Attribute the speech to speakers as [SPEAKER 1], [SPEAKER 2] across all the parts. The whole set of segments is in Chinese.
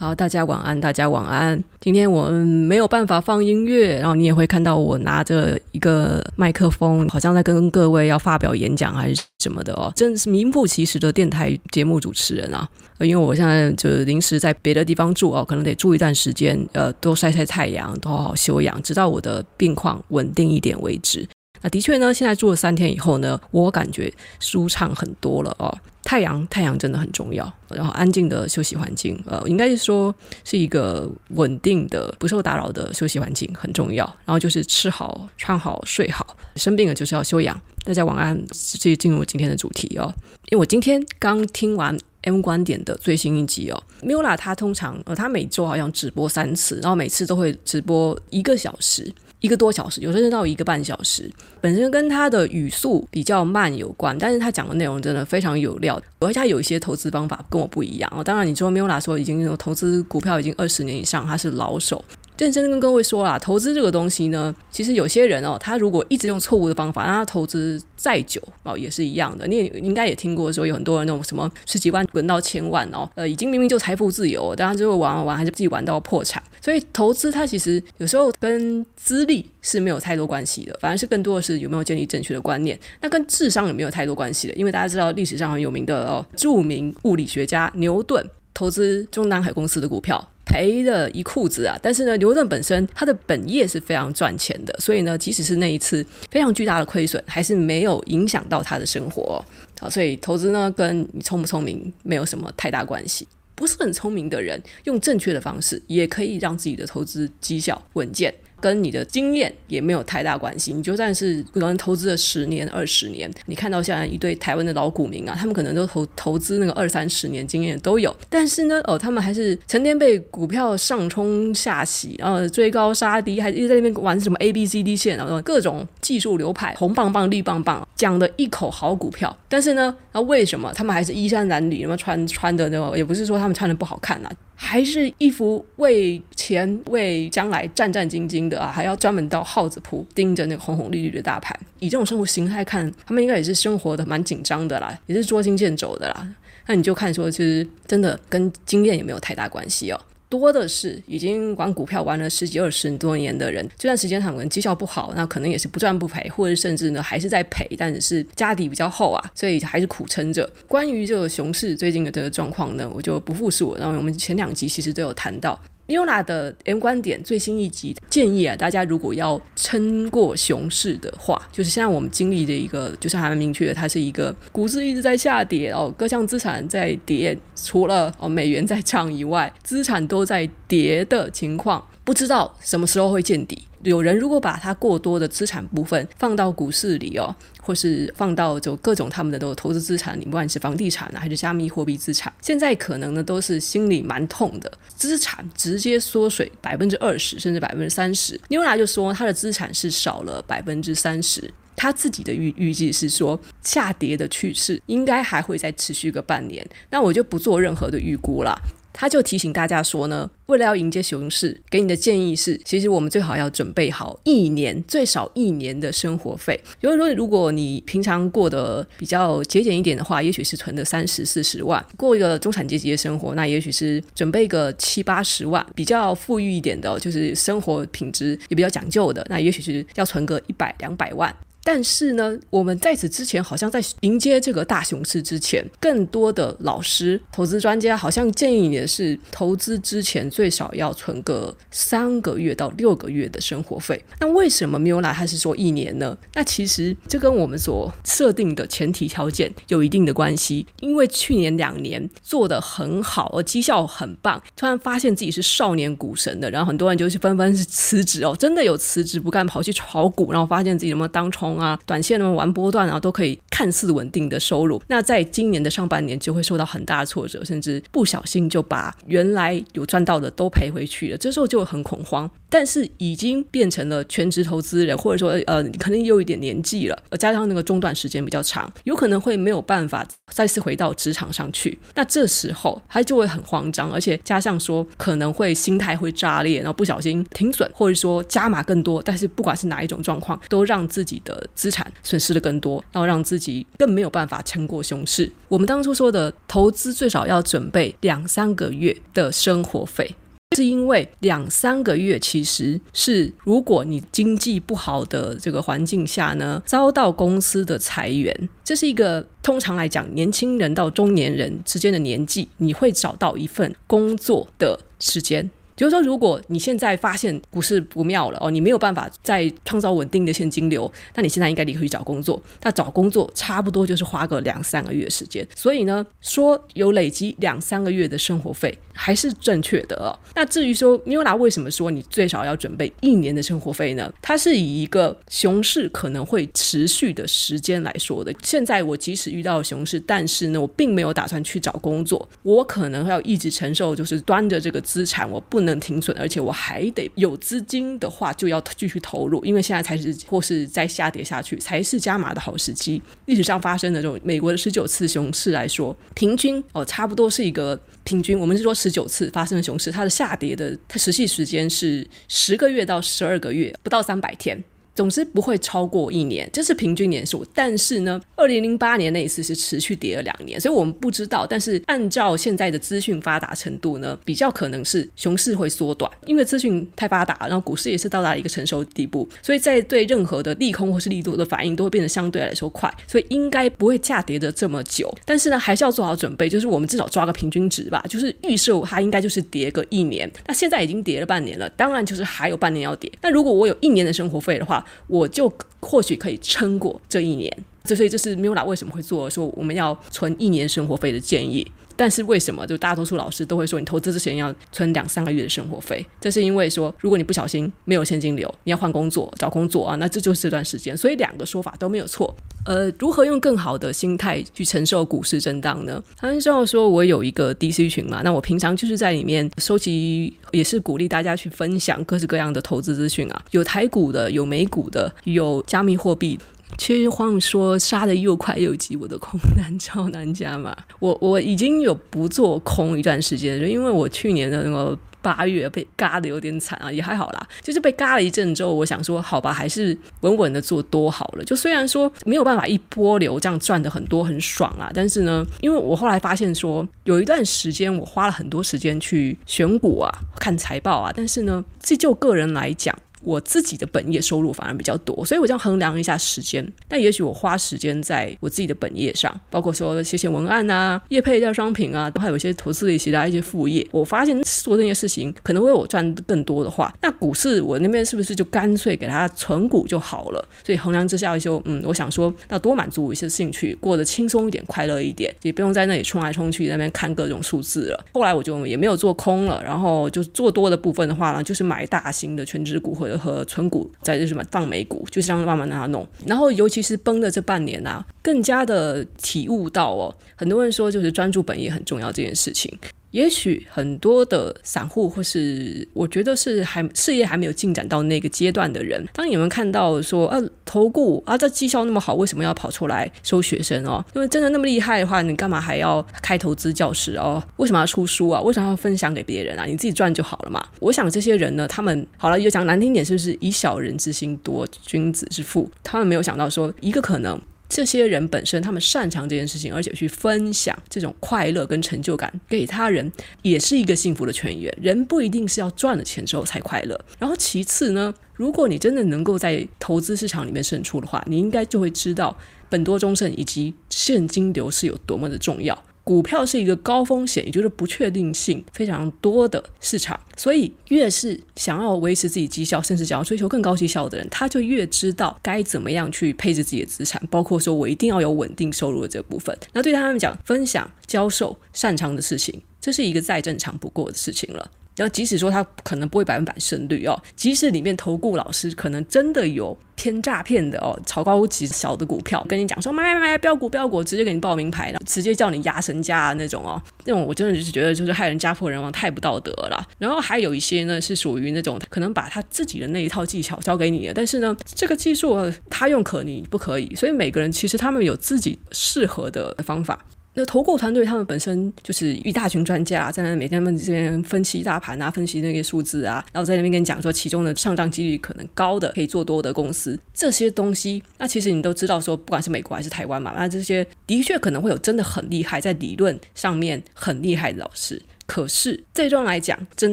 [SPEAKER 1] 好，大家晚安，大家晚安。今天我们没有办法放音乐，然后你也会看到我拿着一个麦克风，好像在跟各位要发表演讲还是什么的哦，真的是名副其实的电台节目主持人啊。因为我现在就临时在别的地方住哦，可能得住一段时间，呃，多晒晒太阳，多好好休养，直到我的病况稳定一点为止。那的确呢，现在住了三天以后呢，我感觉舒畅很多了哦。太阳，太阳真的很重要。然后安静的休息环境，呃，应该是说是一个稳定的、不受打扰的休息环境很重要。然后就是吃好、穿好、睡好。生病了就是要休养。大家晚安，继续进入今天的主题哦。因为我今天刚听完 M 观点的最新一集哦。Miula 他通常呃，他每周好像直播三次，然后每次都会直播一个小时。一个多小时，有时候到一个半小时，本身跟他的语速比较慢有关，但是他讲的内容真的非常有料，而且他有一些投资方法跟我不一样哦。当然，你说 Miula 说已经有投资股票已经二十年以上，他是老手。认真跟各位说啦，投资这个东西呢，其实有些人哦，他如果一直用错误的方法，让他投资再久哦，也是一样的。你也应该也听过说，有很多人那种什么十几万滚到千万哦，呃，已经明明就财富自由，但他最后玩玩玩，还是自己玩到破产。所以投资它其实有时候跟资历是没有太多关系的，反而是更多的是有没有建立正确的观念。那跟智商也没有太多关系的，因为大家知道历史上很有名的哦，著名物理学家牛顿投资中南海公司的股票。赔了一裤子啊！但是呢，牛顿本身他的本业是非常赚钱的，所以呢，即使是那一次非常巨大的亏损，还是没有影响到他的生活。啊，所以投资呢，跟你聪不聪明没有什么太大关系。不是很聪明的人，用正确的方式，也可以让自己的投资绩效稳健。跟你的经验也没有太大关系。你就算是可能投资了十年、二十年，你看到现在一堆台湾的老股民啊，他们可能都投投资那个二三十年经验都有，但是呢，哦，他们还是成天被股票上冲下洗，然后追高杀低，还一直在那边玩什么 A B C D 线，然后各种技术流派，红棒棒、绿棒棒，讲的一口好股票，但是呢，那为什么他们还是衣衫褴褛，那么穿穿的那个，也不是说他们穿的不好看啊。还是一副为钱为将来战战兢兢的啊，还要专门到耗子铺盯着那个红红绿绿的大盘。以这种生活形态看，他们应该也是生活的蛮紧张的啦，也是捉襟见肘的啦。那你就看说，其实真的跟经验也没有太大关系哦。多的是已经玩股票玩了十几二十多年的人，这段时间他们绩效不好，那可能也是不赚不赔，或者甚至呢还是在赔，但是家底比较厚啊，所以还是苦撑着。关于这个熊市最近的这个状况呢，我就不复述了。然后我们前两集其实都有谈到。Miula 的 M 观点最新一集建议啊，大家如果要撑过熊市的话，就是现在我们经历的一个，就是还蛮明确的，它是一个股市一直在下跌哦，各项资产在跌，除了哦美元在涨以外，资产都在跌的情况，不知道什么时候会见底。有人如果把他过多的资产部分放到股市里哦，或是放到就各种他们的都投资资产里，不管是房地产啊，还是加密货币资产，现在可能呢都是心里蛮痛的，资产直接缩水百分之二十甚至百分之三十。Miula 就说他的资产是少了百分之三十，他自己的预预计是说下跌的趋势应该还会再持续个半年，那我就不做任何的预估了。他就提醒大家说呢，为了要迎接熊市，给你的建议是，其实我们最好要准备好一年，最少一年的生活费。就是说，如果你平常过得比较节俭一点的话，也许是存的三十四十万，过一个中产阶级的生活，那也许是准备个七八十万。比较富裕一点的，就是生活品质也比较讲究的，那也许是要存个一百两百万。但是呢，我们在此之前，好像在迎接这个大熊市之前，更多的老师、投资专家好像建议你的是，投资之前最少要存个三个月到六个月的生活费。那为什么 Miula 还是说一年呢？那其实这跟我们所设定的前提条件有一定的关系。因为去年两年做的很好，而绩效很棒，突然发现自己是少年股神的，然后很多人就是纷纷是辞职哦，真的有辞职不干，跑去炒股，然后发现自己有没有当冲。啊，短线那么玩波段啊，都可以看似稳定的收入。那在今年的上半年就会受到很大的挫折，甚至不小心就把原来有赚到的都赔回去了。这时候就很恐慌。但是已经变成了全职投资人，或者说呃，可能有一点年纪了，加上那个中断时间比较长，有可能会没有办法再次回到职场上去。那这时候他就会很慌张，而且加上说可能会心态会炸裂，然后不小心停损，或者说加码更多。但是不管是哪一种状况，都让自己的资产损失的更多，然后让自己更没有办法撑过熊市。我们当初说的投资最少要准备两三个月的生活费。是因为两三个月其实是如果你经济不好的这个环境下呢，遭到公司的裁员，这是一个通常来讲年轻人到中年人之间的年纪，你会找到一份工作的时间。就是说，如果你现在发现股市不妙了哦，你没有办法再创造稳定的现金流，那你现在应该立刻去找工作。那找工作差不多就是花个两三个月时间。所以呢，说有累积两三个月的生活费还是正确的哦。那至于说牛拉为什么说你最少要准备一年的生活费呢？它是以一个熊市可能会持续的时间来说的。现在我即使遇到熊市，但是呢，我并没有打算去找工作，我可能要一直承受，就是端着这个资产，我不能。能停损，而且我还得有资金的话，就要继续投入，因为现在才是或是再下跌下去才是加码的好时机。历史上发生的这种美国的十九次熊市来说，平均哦，差不多是一个平均。我们是说十九次发生的熊市，它的下跌的它持续时间是十个月到十二个月，不到三百天。总之不会超过一年，这是平均年数。但是呢，二零零八年那一次是持续跌了两年，所以我们不知道。但是按照现在的资讯发达程度呢，比较可能是熊市会缩短，因为资讯太发达，然后股市也是到达一个成熟地步，所以在对任何的利空或是利多的反应都会变得相对来说快，所以应该不会下跌的这么久。但是呢，还是要做好准备，就是我们至少抓个平均值吧，就是预设它应该就是跌个一年。那现在已经跌了半年了，当然就是还有半年要跌。那如果我有一年的生活费的话，我就或许可以撑过这一年，这所以这是米拉为什么会做说我们要存一年生活费的建议。但是为什么就大多数老师都会说你投资之前要存两三个月的生活费？这是因为说如果你不小心没有现金流，你要换工作找工作啊，那这就是这段时间。所以两个说法都没有错。呃，如何用更好的心态去承受股市震荡呢？他们知道说我有一个 DC 群嘛，那我平常就是在里面收集，也是鼓励大家去分享各式各样的投资资讯啊，有台股的，有美股的，有加密货币。其实话说，杀得又快又急，我的空单超难加码。我我已经有不做空一段时间，就因为我去年的那个八月被嘎的有点惨啊，也还好啦。就是被嘎了一阵之后，我想说，好吧，还是稳稳的做多好了。就虽然说没有办法一波流这样赚的很多很爽啊，但是呢，因为我后来发现说，有一段时间我花了很多时间去选股啊、看财报啊，但是呢，这就个人来讲。我自己的本业收入反而比较多，所以我这样衡量一下时间。但也许我花时间在我自己的本业上，包括说写写文案啊、业配一下商品啊，还有一些投资类其他一些副业。我发现做这些事情可能会我赚更多的话，那股市我那边是不是就干脆给它存股就好了？所以衡量之下就嗯，我想说那多满足一些兴趣，过得轻松一点、快乐一点，也不用在那里冲来冲去，那边看各种数字了。后来我就也没有做空了，然后就做多的部分的话呢，就是买大型的全职股或者和存股，在就是什么放美股，就是这样慢慢让它弄。然后尤其是崩的这半年啊，更加的体悟到哦，很多人说就是专注本业很重要这件事情。也许很多的散户，或是我觉得是还事业还没有进展到那个阶段的人，当你们看到说啊，投顾啊，这绩效那么好，为什么要跑出来收学生哦？因为真的那么厉害的话，你干嘛还要开投资教室哦？为什么要出书啊？为什么要分享给别人啊？你自己赚就好了嘛。我想这些人呢，他们好了，又讲难听点，是不是以小人之心夺君子之腹？他们没有想到说一个可能。这些人本身他们擅长这件事情，而且去分享这种快乐跟成就感给他人，也是一个幸福的泉源。人不一定是要赚了钱之后才快乐。然后其次呢，如果你真的能够在投资市场里面胜出的话，你应该就会知道本多终胜以及现金流是有多么的重要。股票是一个高风险，也就是不确定性非常多的市场，所以越是想要维持自己绩效，甚至想要追求更高绩效的人，他就越知道该怎么样去配置自己的资产，包括说我一定要有稳定收入的这部分。那对他们讲，分享、教授擅长的事情，这是一个再正常不过的事情了。然后，即使说他可能不会百分百胜率哦，即使里面投顾老师可能真的有偏诈骗的哦，炒高级小的股票，跟你讲说买买买标股标股，直接给你报名牌了，直接叫你压身家啊那种哦，那种我真的就是觉得就是害人家破人亡，太不道德了。然后还有一些呢是属于那种可能把他自己的那一套技巧教给你的，但是呢这个技术他用可你不可以，所以每个人其实他们有自己适合的方法。那投顾团队他们本身就是一大群专家，在那每天们这边分析大盘啊，分析那些数字啊，然后在那边跟你讲说其中的上涨几率可能高的可以做多的公司，这些东西，那其实你都知道说，不管是美国还是台湾嘛，那这些的确可能会有真的很厉害，在理论上面很厉害的老师。可是最终来讲，真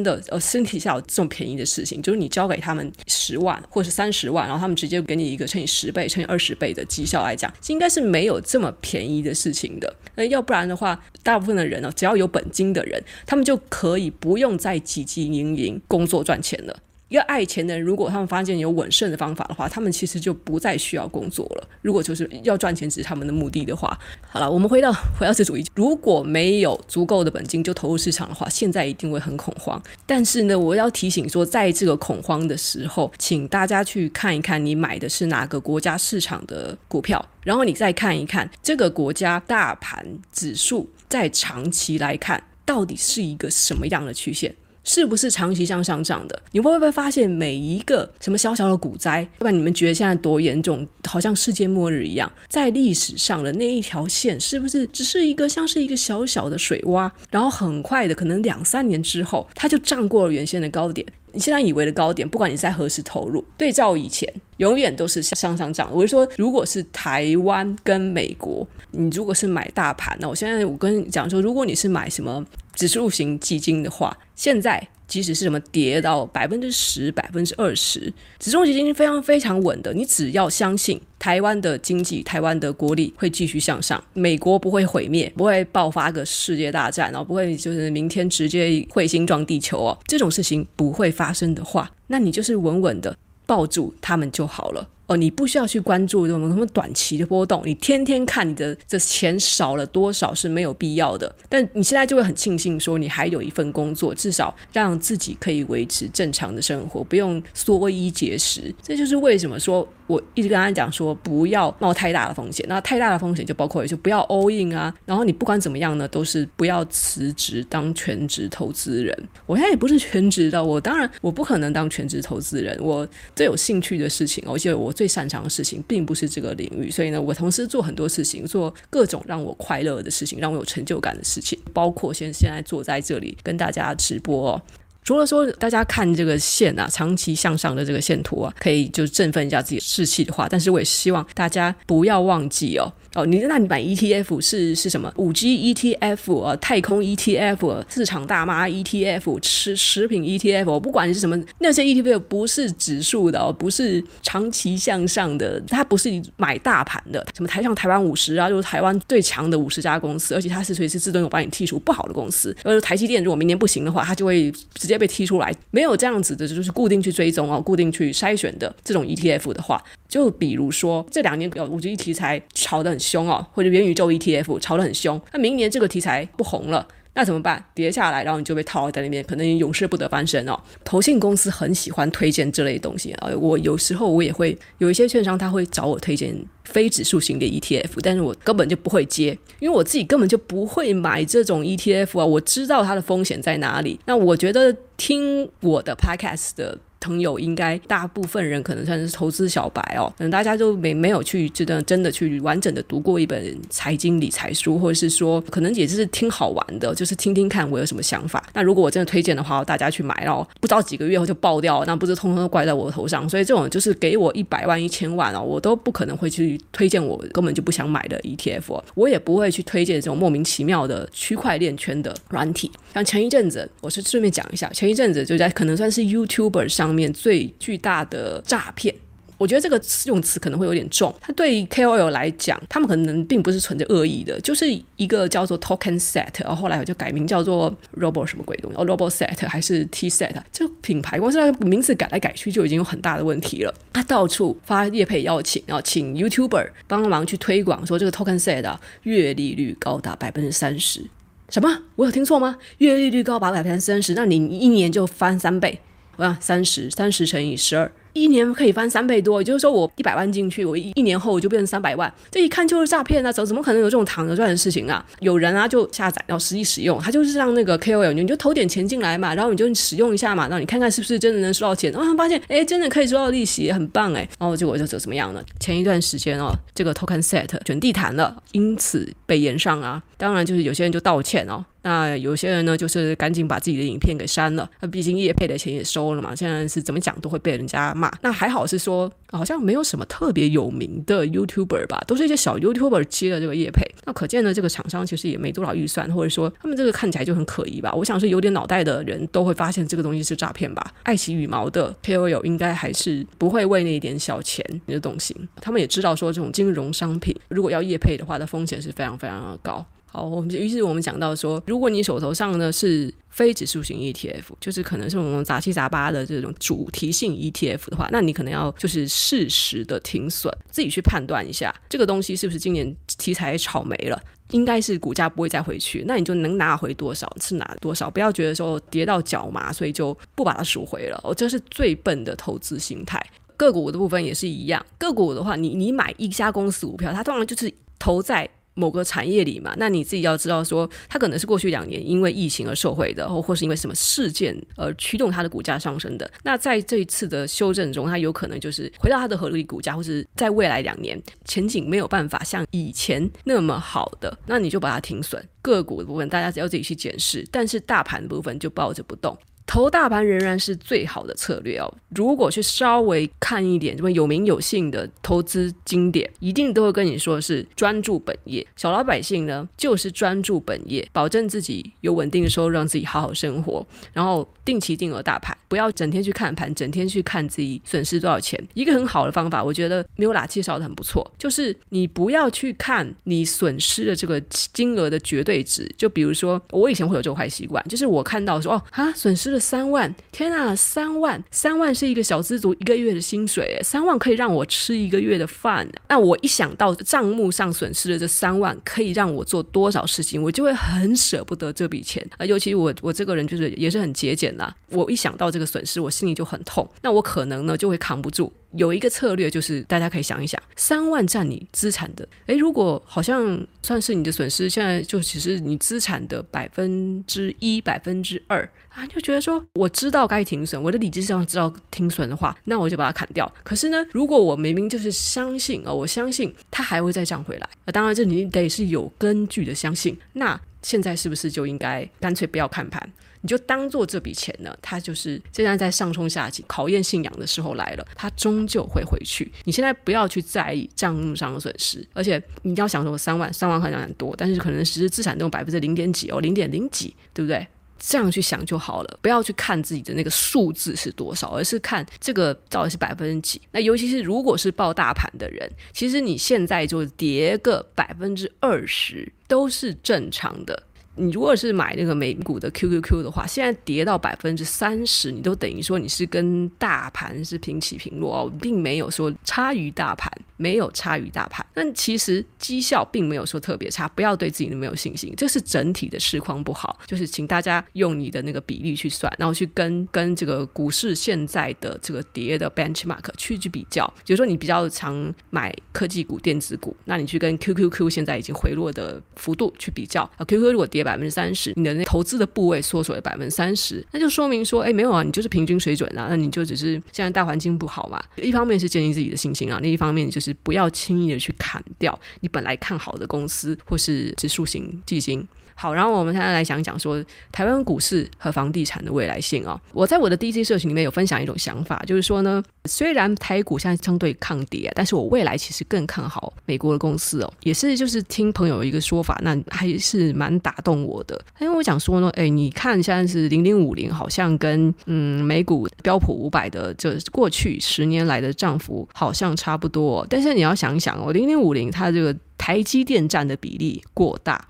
[SPEAKER 1] 的呃，身体下有这种便宜的事情，就是你交给他们十万或是三十万，然后他们直接给你一个乘以十倍、乘以二十倍的绩效来讲，应该是没有这么便宜的事情的。那要不然的话，大部分的人呢，只要有本金的人，他们就可以不用再汲汲营营工作赚钱了。一个爱钱的人，如果他们发现有稳胜的方法的话，他们其实就不再需要工作了。如果就是要赚钱只是他们的目的的话，好了，我们回到回到这主题，如果没有足够的本金就投入市场的话，现在一定会很恐慌。但是呢，我要提醒说，在这个恐慌的时候，请大家去看一看你买的是哪个国家市场的股票，然后你再看一看这个国家大盘指数在长期来看到底是一个什么样的曲线。是不是长期向上涨的？你会不会发现每一个什么小小的股灾，不管你们觉得现在多严重，好像世界末日一样，在历史上的那一条线，是不是只是一个像是一个小小的水洼？然后很快的，可能两三年之后，它就涨过了原先的高点。你现在以为的高点，不管你在何时投入，对照以前，永远都是向上涨。我就说，如果是台湾跟美国，你如果是买大盘，那我现在我跟你讲说，如果你是买什么？指数型基金的话，现在即使是什么跌到百分之十、百分之二十，指数基金非常非常稳的。你只要相信台湾的经济、台湾的国力会继续向上，美国不会毁灭，不会爆发个世界大战，然后不会就是明天直接彗星撞地球哦，这种事情不会发生的话，那你就是稳稳的抱住他们就好了。哦，你不需要去关注这种什么短期的波动，你天天看你的这钱少了多少是没有必要的。但你现在就会很庆幸说，你还有一份工作，至少让自己可以维持正常的生活，不用缩衣节食。这就是为什么说。我一直跟他讲说，不要冒太大的风险。那太大的风险就包括，就不要 all in 啊。然后你不管怎么样呢，都是不要辞职当全职投资人。我现在也不是全职的，我当然我不可能当全职投资人。我最有兴趣的事情，而且我最擅长的事情，并不是这个领域。所以呢，我同时做很多事情，做各种让我快乐的事情，让我有成就感的事情，包括现现在坐在这里跟大家直播。除了说大家看这个线啊，长期向上的这个线图啊，可以就振奋一下自己的士气的话，但是我也希望大家不要忘记哦。哦，你那你买 ETF 是是什么？五 G ETF 啊，太空 ETF，市场大妈 ETF，吃食品 ETF，不管你是什么，那些 ETF 不是指数的哦，不是长期向上的，它不是你买大盘的，什么台上台湾五十啊，就是台湾最强的五十家公司，而且它是随时自动有帮你剔除不好的公司，而台积电如果明年不行的话，它就会直接被踢出来，没有这样子的，就是固定去追踪哦，固定去筛选的这种 ETF 的话。就比如说这两年有五 G 题材炒得很凶哦，或者元宇宙 ETF 炒得很凶，那明年这个题材不红了，那怎么办？跌下来，然后你就被套在里面，可能永世不得翻身哦。投信公司很喜欢推荐这类东西啊，我有时候我也会有一些券商他会找我推荐非指数型的 ETF，但是我根本就不会接，因为我自己根本就不会买这种 ETF 啊，我知道它的风险在哪里。那我觉得听我的 Podcast 的。朋友应该大部分人可能算是投资小白哦，可能大家都没没有去真的真的去完整的读过一本财经理财书，或者是说可能也就是听好玩的，就是听听看我有什么想法。那如果我真的推荐的话，大家去买哦，不知道几个月后就爆掉，那不是通通都怪在我头上。所以这种就是给我一百万一千万哦，我都不可能会去推荐我根本就不想买的 ETF，我也不会去推荐这种莫名其妙的区块链圈的软体。像前一阵子，我是顺便讲一下，前一阵子就在可能算是 YouTuber 上。方面最巨大的诈骗，我觉得这个用词可能会有点重。它对 KOL 来讲，他们可能并不是存着恶意的，就是一个叫做 Token Set，然后后来我就改名叫做 Robo 什么鬼东西，哦，Robo Set 还是 T Set，这个品牌光是名字改来改去就已经有很大的问题了。他到处发业配邀请，然后请 YouTuber 帮忙去推广，说这个 Token Set 啊，月利率高达百分之三十。什么？我有听错吗？月利率高达百分之三十，那你一年就翻三倍。啊三十，三十乘以十二，一年可以翻三倍多，也就是说我一百万进去，我一一年后我就变成三百万，这一看就是诈骗啊！怎怎么可能有这种躺着赚的事情啊？有人啊就下载，然后实际使用，他就是让那个 KOL，你就投点钱进来嘛，然后你就使用一下嘛，然后你看看是不是真的能收到钱，然后发现哎，真的可以收到利息，很棒哎，然后结果就怎怎么样呢？前一段时间哦，这个 Token Set 卷地毯了，因此被延上啊，当然就是有些人就道歉哦。那有些人呢，就是赶紧把自己的影片给删了。那毕竟业配的钱也收了嘛，现在是怎么讲都会被人家骂。那还好是说，好像没有什么特别有名的 YouTuber 吧，都是一些小 YouTuber 接了这个业配。那可见呢，这个厂商其实也没多少预算，或者说他们这个看起来就很可疑吧。我想是有点脑袋的人都会发现这个东西是诈骗吧。爱惜羽毛的 KOL 应该还是不会为那一点小钱就动心。他们也知道说，这种金融商品如果要业配的话，的风险是非常非常的高。好，我们于是我们讲到说，如果你手头上呢是非指数型 ETF，就是可能是我们杂七杂八的这种主题性 ETF 的话，那你可能要就是适时的停损，自己去判断一下这个东西是不是今年题材炒没了，应该是股价不会再回去，那你就能拿回多少是拿多少，不要觉得说跌到脚麻，所以就不把它赎回了，哦，这是最笨的投资心态。个股的部分也是一样，个股的话，你你买一家公司股票，它通常就是投在。某个产业里嘛，那你自己要知道说，它可能是过去两年因为疫情而受惠的，或或是因为什么事件而驱动它的股价上升的。那在这一次的修正中，它有可能就是回到它的合理股价，或是在未来两年前景没有办法像以前那么好的，那你就把它停损。个股的部分大家只要自己去检视，但是大盘的部分就抱着不动。投大盘仍然是最好的策略哦。如果去稍微看一点什么有名有姓的投资经典，一定都会跟你说是专注本业。小老百姓呢，就是专注本业，保证自己有稳定的收入，让自己好好生活，然后定期定额大盘，不要整天去看盘，整天去看自己损失多少钱。一个很好的方法，我觉得 Miula 介绍的很不错，就是你不要去看你损失的这个金额的绝对值。就比如说，我以前会有这个坏习惯，就是我看到说哦，啊，损失了。三万，天啊，三万，三万是一个小资族一个月的薪水，三万可以让我吃一个月的饭。那我一想到账目上损失的这三万可以让我做多少事情，我就会很舍不得这笔钱啊。尤其我我这个人就是也是很节俭的，我一想到这个损失，我心里就很痛。那我可能呢就会扛不住。有一个策略，就是大家可以想一想，三万占你资产的，诶，如果好像算是你的损失，现在就只是你资产的百分之一、百分之二啊，就觉得说我知道该停损，我的理智上知道停损的话，那我就把它砍掉。可是呢，如果我明明就是相信啊，我相信它还会再涨回来，那当然这你得是有根据的相信。那现在是不是就应该干脆不要看盘？你就当做这笔钱呢，它就是现在在上冲下挤、考验信仰的时候来了，它终究会回去。你现在不要去在意账目上的损失，而且你要想说三万，三万好像很多，但是可能实质资产都有百分之零点几哦，零点零几，对不对？这样去想就好了，不要去看自己的那个数字是多少，而是看这个到底是百分之几。那尤其是如果是抱大盘的人，其实你现在就跌个百分之二十都是正常的。你如果是买那个美股的 QQQ 的话，现在跌到百分之三十，你都等于说你是跟大盘是平起平落哦，并没有说差于大盘，没有差于大盘。但其实绩效并没有说特别差，不要对自己那么有信心，这是整体的市况不好。就是请大家用你的那个比例去算，然后去跟跟这个股市现在的这个跌的 benchmark 去去比较。比如说你比较常买科技股、电子股，那你去跟 QQQ 现在已经回落的幅度去比较啊，QQ 如果跌。百分之三十，你的那投资的部位缩水了百分之三十，那就说明说，哎，没有啊，你就是平均水准啊，那你就只是现在大环境不好嘛。一方面是建立自己的信心啊，另一方面就是不要轻易的去砍掉你本来看好的公司或是指数型基金。好，然后我们现在来讲讲说台湾股市和房地产的未来性啊。我在我的 DC 社群里面有分享一种想法，就是说呢，虽然台股现在相对抗跌，但是我未来其实更看好美国的公司哦。也是就是听朋友一个说法，那还是蛮打动我的。因为我讲说呢，哎，你看现在是零零五零，好像跟嗯美股标普五百的这过去十年来的涨幅好像差不多，但是你要想想哦，零零五零它这个台积电占的比例过大。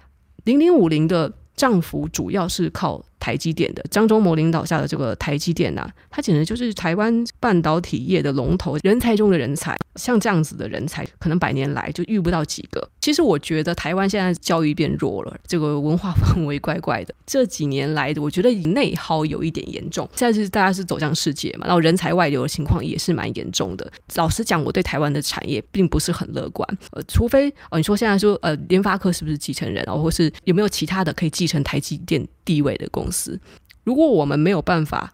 [SPEAKER 1] 零零五零的涨幅主要是靠台积电的张忠谋领导下的这个台积电呐、啊，它简直就是台湾半导体业的龙头，人才中的人才。像这样子的人才，可能百年来就遇不到几个。其实我觉得台湾现在教育变弱了，这个文化氛围怪怪的。这几年来的，我觉得内耗有一点严重。现在是大家是走向世界嘛，然后人才外流的情况也是蛮严重的。老实讲，我对台湾的产业并不是很乐观。呃，除非哦，你说现在说呃，联发科是不是继承人，然后或是有没有其他的可以继承台积电地位的公公司？如果我们没有办法，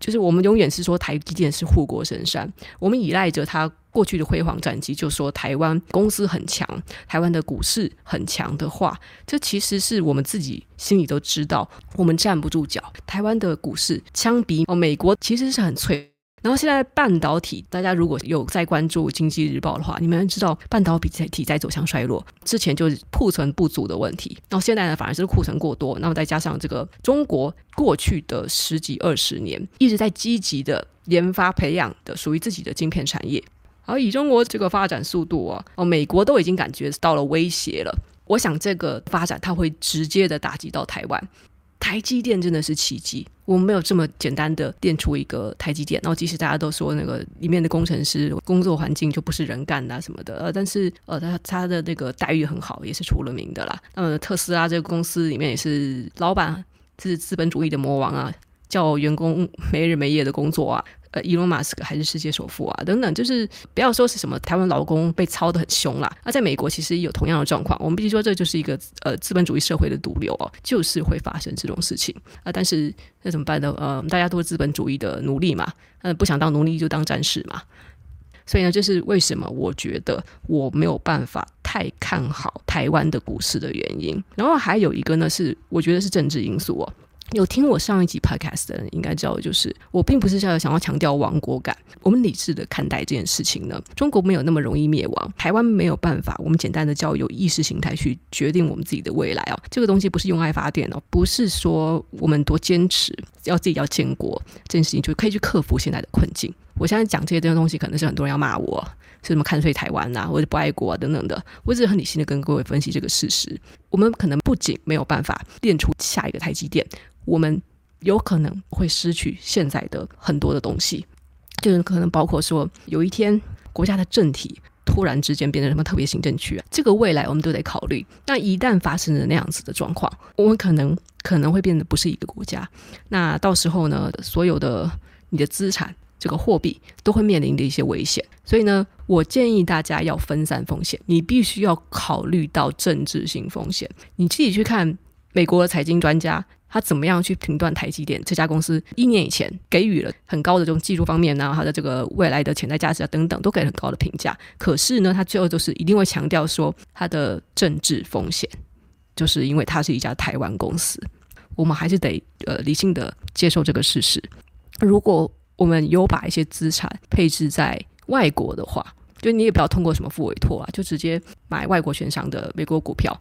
[SPEAKER 1] 就是我们永远是说台积电是护国神山，我们依赖着它过去的辉煌战绩，就说台湾公司很强，台湾的股市很强的话，这其实是我们自己心里都知道，我们站不住脚。台湾的股市相比哦美国其实是很脆。然后现在半导体，大家如果有在关注《经济日报》的话，你们知道半导体在走向衰落，之前就是库存不足的问题，然后现在呢反而是库存过多，那么再加上这个中国过去的十几二十年一直在积极的研发培养的属于自己的晶片产业，而以中国这个发展速度啊，哦美国都已经感觉到了威胁了，我想这个发展它会直接的打击到台湾。台积电真的是奇迹，我们没有这么简单的练出一个台积电。然后即使大家都说那个里面的工程师工作环境就不是人干的什么的，呃，但是呃，他他的那个待遇很好，也是出了名的啦。那么特斯拉这个公司里面也是老板是资本主义的魔王啊，叫员工没日没夜的工作啊。呃，伊隆马斯克还是世界首富啊，等等，就是不要说是什么台湾劳工被操得很凶啦。那在美国其实也有同样的状况。我们必须说，这就是一个呃资本主义社会的毒瘤哦，就是会发生这种事情啊。但是那怎么办呢？呃，大家都是资本主义的奴隶嘛，呃，不想当奴隶就当战士嘛。所以呢，这是为什么我觉得我没有办法太看好台湾的股市的原因。然后还有一个呢，是我觉得是政治因素哦。有听我上一集 podcast 的人应该知道，就是我并不是想要想要强调亡国感。我们理智的看待这件事情呢，中国没有那么容易灭亡，台湾没有办法。我们简单的叫有意识形态去决定我们自己的未来哦。这个东西不是用爱发电哦，不是说我们多坚持要自己要建国这件事情就可以去克服现在的困境。我现在讲这些这些东西，可能是很多人要骂我，是什么看衰台湾呐、或者不爱国啊等等的。我只是很理性的跟各位分析这个事实。我们可能不仅没有办法练出下一个台积电。我们有可能会失去现在的很多的东西，就是可能包括说，有一天国家的政体突然之间变成什么特别行政区啊，这个未来我们都得考虑。那一旦发生了那样子的状况，我们可能可能会变得不是一个国家。那到时候呢，所有的你的资产，这个货币都会面临的一些危险。所以呢，我建议大家要分散风险，你必须要考虑到政治性风险。你自己去看美国的财经专家。他怎么样去评断台积电这家公司？一年以前给予了很高的这种技术方面呢，它的这个未来的潜在价值啊等等，都给很高的评价。可是呢，他最后就是一定会强调说它的政治风险，就是因为它是一家台湾公司。我们还是得呃理性的接受这个事实。如果我们有把一些资产配置在外国的话，就你也不要通过什么付委托啊，就直接买外国券商的美国股票。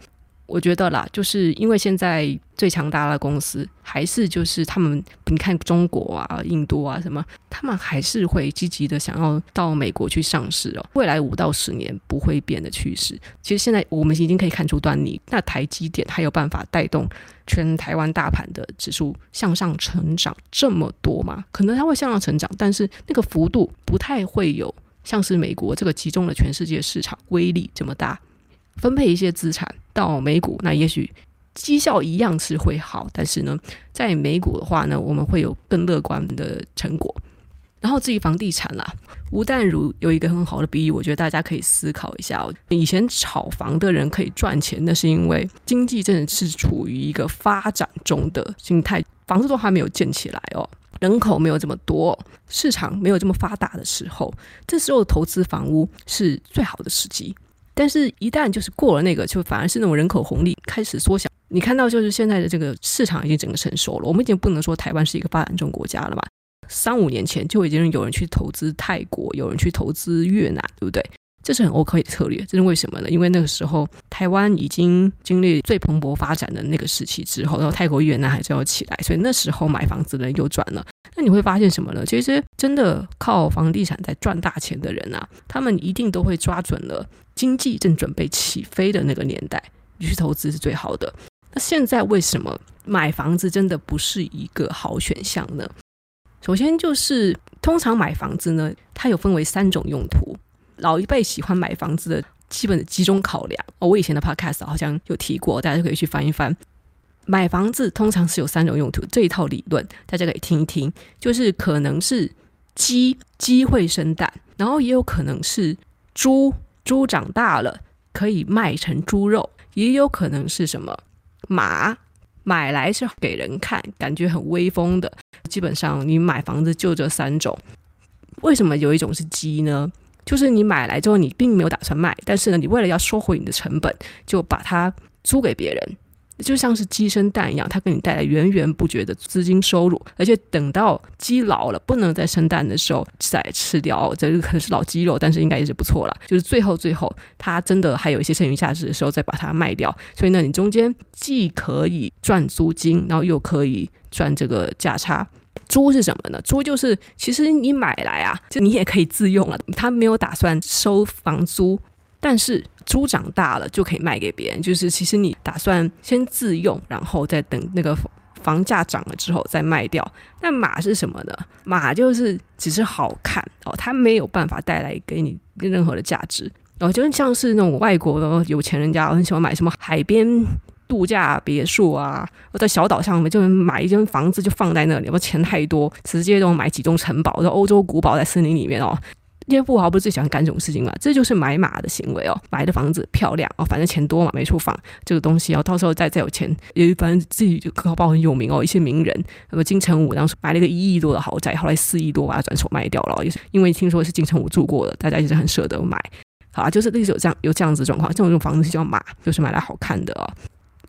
[SPEAKER 1] 我觉得啦，就是因为现在最强大的公司还是就是他们，你看中国啊、印度啊什么，他们还是会积极的想要到美国去上市哦。未来五到十年不会变的趋势，其实现在我们已经可以看出端倪。那台积电还有办法带动全台湾大盘的指数向上成长这么多吗？可能它会向上成长，但是那个幅度不太会有像是美国这个集中了全世界市场威力这么大。分配一些资产到美股，那也许绩效一样是会好，但是呢，在美股的话呢，我们会有更乐观的成果。然后至于房地产啦，吴淡如有一个很好的比喻，我觉得大家可以思考一下哦。以前炒房的人可以赚钱，那是因为经济真的是处于一个发展中的心态，房子都还没有建起来哦，人口没有这么多，市场没有这么发达的时候，这时候投资房屋是最好的时机。但是，一旦就是过了那个，就反而是那种人口红利开始缩小。你看到，就是现在的这个市场已经整个成熟了。我们已经不能说台湾是一个发展中国家了吧？三五年前就已经有人去投资泰国，有人去投资越南，对不对？这是很 OK 的策略。这是为什么呢？因为那个时候台湾已经经历最蓬勃发展的那个时期之后，然后泰国、越南还是要起来，所以那时候买房子的人又转了。那你会发现什么呢？其实真的靠房地产在赚大钱的人啊，他们一定都会抓准了。经济正准备起飞的那个年代，你去投资是最好的。那现在为什么买房子真的不是一个好选项呢？首先就是通常买房子呢，它有分为三种用途。老一辈喜欢买房子的基本的几种考量哦，我以前的 podcast 好像有提过，大家可以去翻一翻。买房子通常是有三种用途，这一套理论大家可以听一听，就是可能是鸡，鸡会生蛋，然后也有可能是猪，猪长大了可以卖成猪肉，也有可能是什么马，买来是给人看，感觉很威风的。基本上你买房子就这三种。为什么有一种是鸡呢？就是你买来之后你并没有打算卖，但是呢，你为了要收回你的成本，就把它租给别人。就像是鸡生蛋一样，它给你带来源源不绝的资金收入，而且等到鸡老了不能再生蛋的时候再吃掉，这可能是老鸡肉，但是应该也是不错了。就是最后最后它真的还有一些剩余价值的时候再把它卖掉，所以呢，你中间既可以赚租金，然后又可以赚这个价差。猪是什么呢？猪就是其实你买来啊，就你也可以自用了，他没有打算收房租，但是。猪长大了就可以卖给别人，就是其实你打算先自用，然后再等那个房价涨了之后再卖掉。那马是什么呢？马就是只是好看哦，它没有办法带来给你任何的价值。然后就像是那种外国的有钱人家很喜欢买什么海边度假别墅啊，我在小岛上面就买一间房子就放在那里，我钱太多，直接都买几栋城堡，在欧洲古堡在森林里面哦。这些富豪不是最喜欢干这种事情嘛？这就是买马的行为哦。买的房子漂亮哦，反正钱多嘛，没处放这个东西哦。到时候再再有钱，也反正自己就搞不好很有名哦。一些名人，那么金城武当时买了一个一亿多的豪宅，后来四亿多把它转手卖掉了，也是因为听说是金城武住过的，大家一直很舍得买。好啊，就是类似有这样有这样子状况，这种房子就叫马，就是买来好看的哦。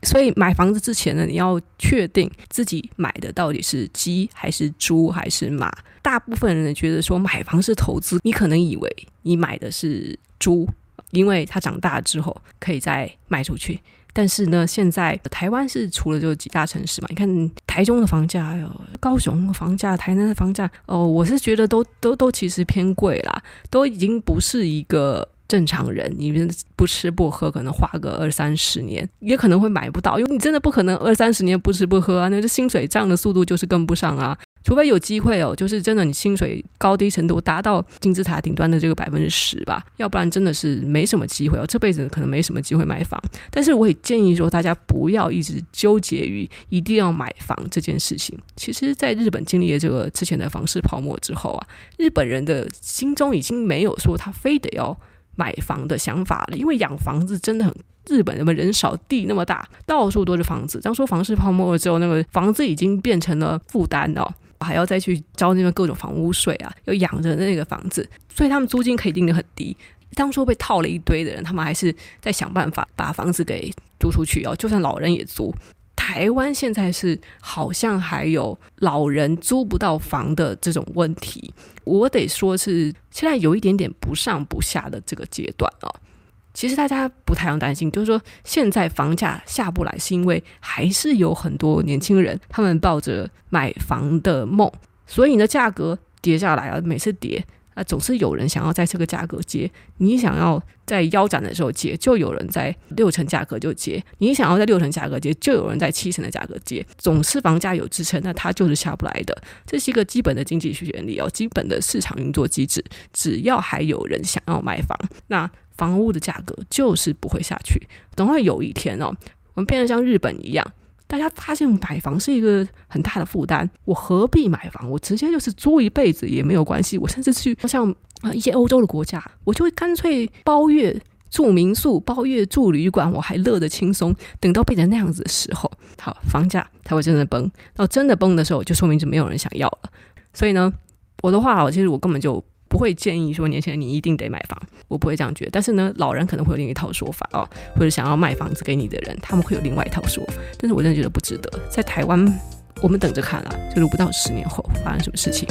[SPEAKER 1] 所以买房子之前呢，你要确定自己买的到底是鸡还是猪还是马。大部分人觉得说买房是投资，你可能以为你买的是猪，因为它长大之后可以再卖出去。但是呢，现在台湾是除了就几大城市嘛，你看台中的房价哟，高雄的房价，台南的房价，哦，我是觉得都都都其实偏贵啦，都已经不是一个。正常人，你们不吃不喝，可能花个二三十年，也可能会买不到，因为你真的不可能二三十年不吃不喝啊，那这薪水涨的速度就是跟不上啊。除非有机会哦，就是真的你薪水高低程度达到金字塔顶端的这个百分之十吧，要不然真的是没什么机会哦，这辈子可能没什么机会买房。但是我也建议说，大家不要一直纠结于一定要买房这件事情。其实，在日本经历了这个之前的房市泡沫之后啊，日本人的心中已经没有说他非得要。买房的想法了，因为养房子真的很，日本那么人少，地那么大，到处都是房子。当说房市泡沫了之后，那个房子已经变成了负担哦，还要再去交那个各种房屋税啊，要养着那个房子，所以他们租金可以定得很低。当初被套了一堆的人，他们还是在想办法把房子给租出去哦，就算老人也租。台湾现在是好像还有老人租不到房的这种问题，我得说是现在有一点点不上不下的这个阶段啊。其实大家不太用担心，就是说现在房价下不来，是因为还是有很多年轻人他们抱着买房的梦，所以呢价格跌下来啊，每次跌。啊，总是有人想要在这个价格接，你想要在腰斩的时候接，就有人在六成价格就接；你想要在六成价格接，就有人在七成的价格接。总是房价有支撑，那它就是下不来的。这是一个基本的经济学原理哦，基本的市场运作机制。只要还有人想要买房，那房屋的价格就是不会下去。等会有一天哦，我们变得像日本一样。大家发现买房是一个很大的负担，我何必买房？我直接就是租一辈子也没有关系。我甚至去像啊一些欧洲的国家，我就会干脆包月住民宿，包月住旅馆，我还乐得轻松。等到变成那样子的时候，好，房价才会真的崩。到真的崩的时候，就说明就没有人想要了。所以呢，我的话，我其实我根本就。不会建议说年轻人你一定得买房，我不会这样觉得。但是呢，老人可能会有另一套说法哦，或者想要卖房子给你的人，他们会有另外一套说。但是我真的觉得不值得。在台湾，我们等着看啊，就是不到十年后发生什么事情。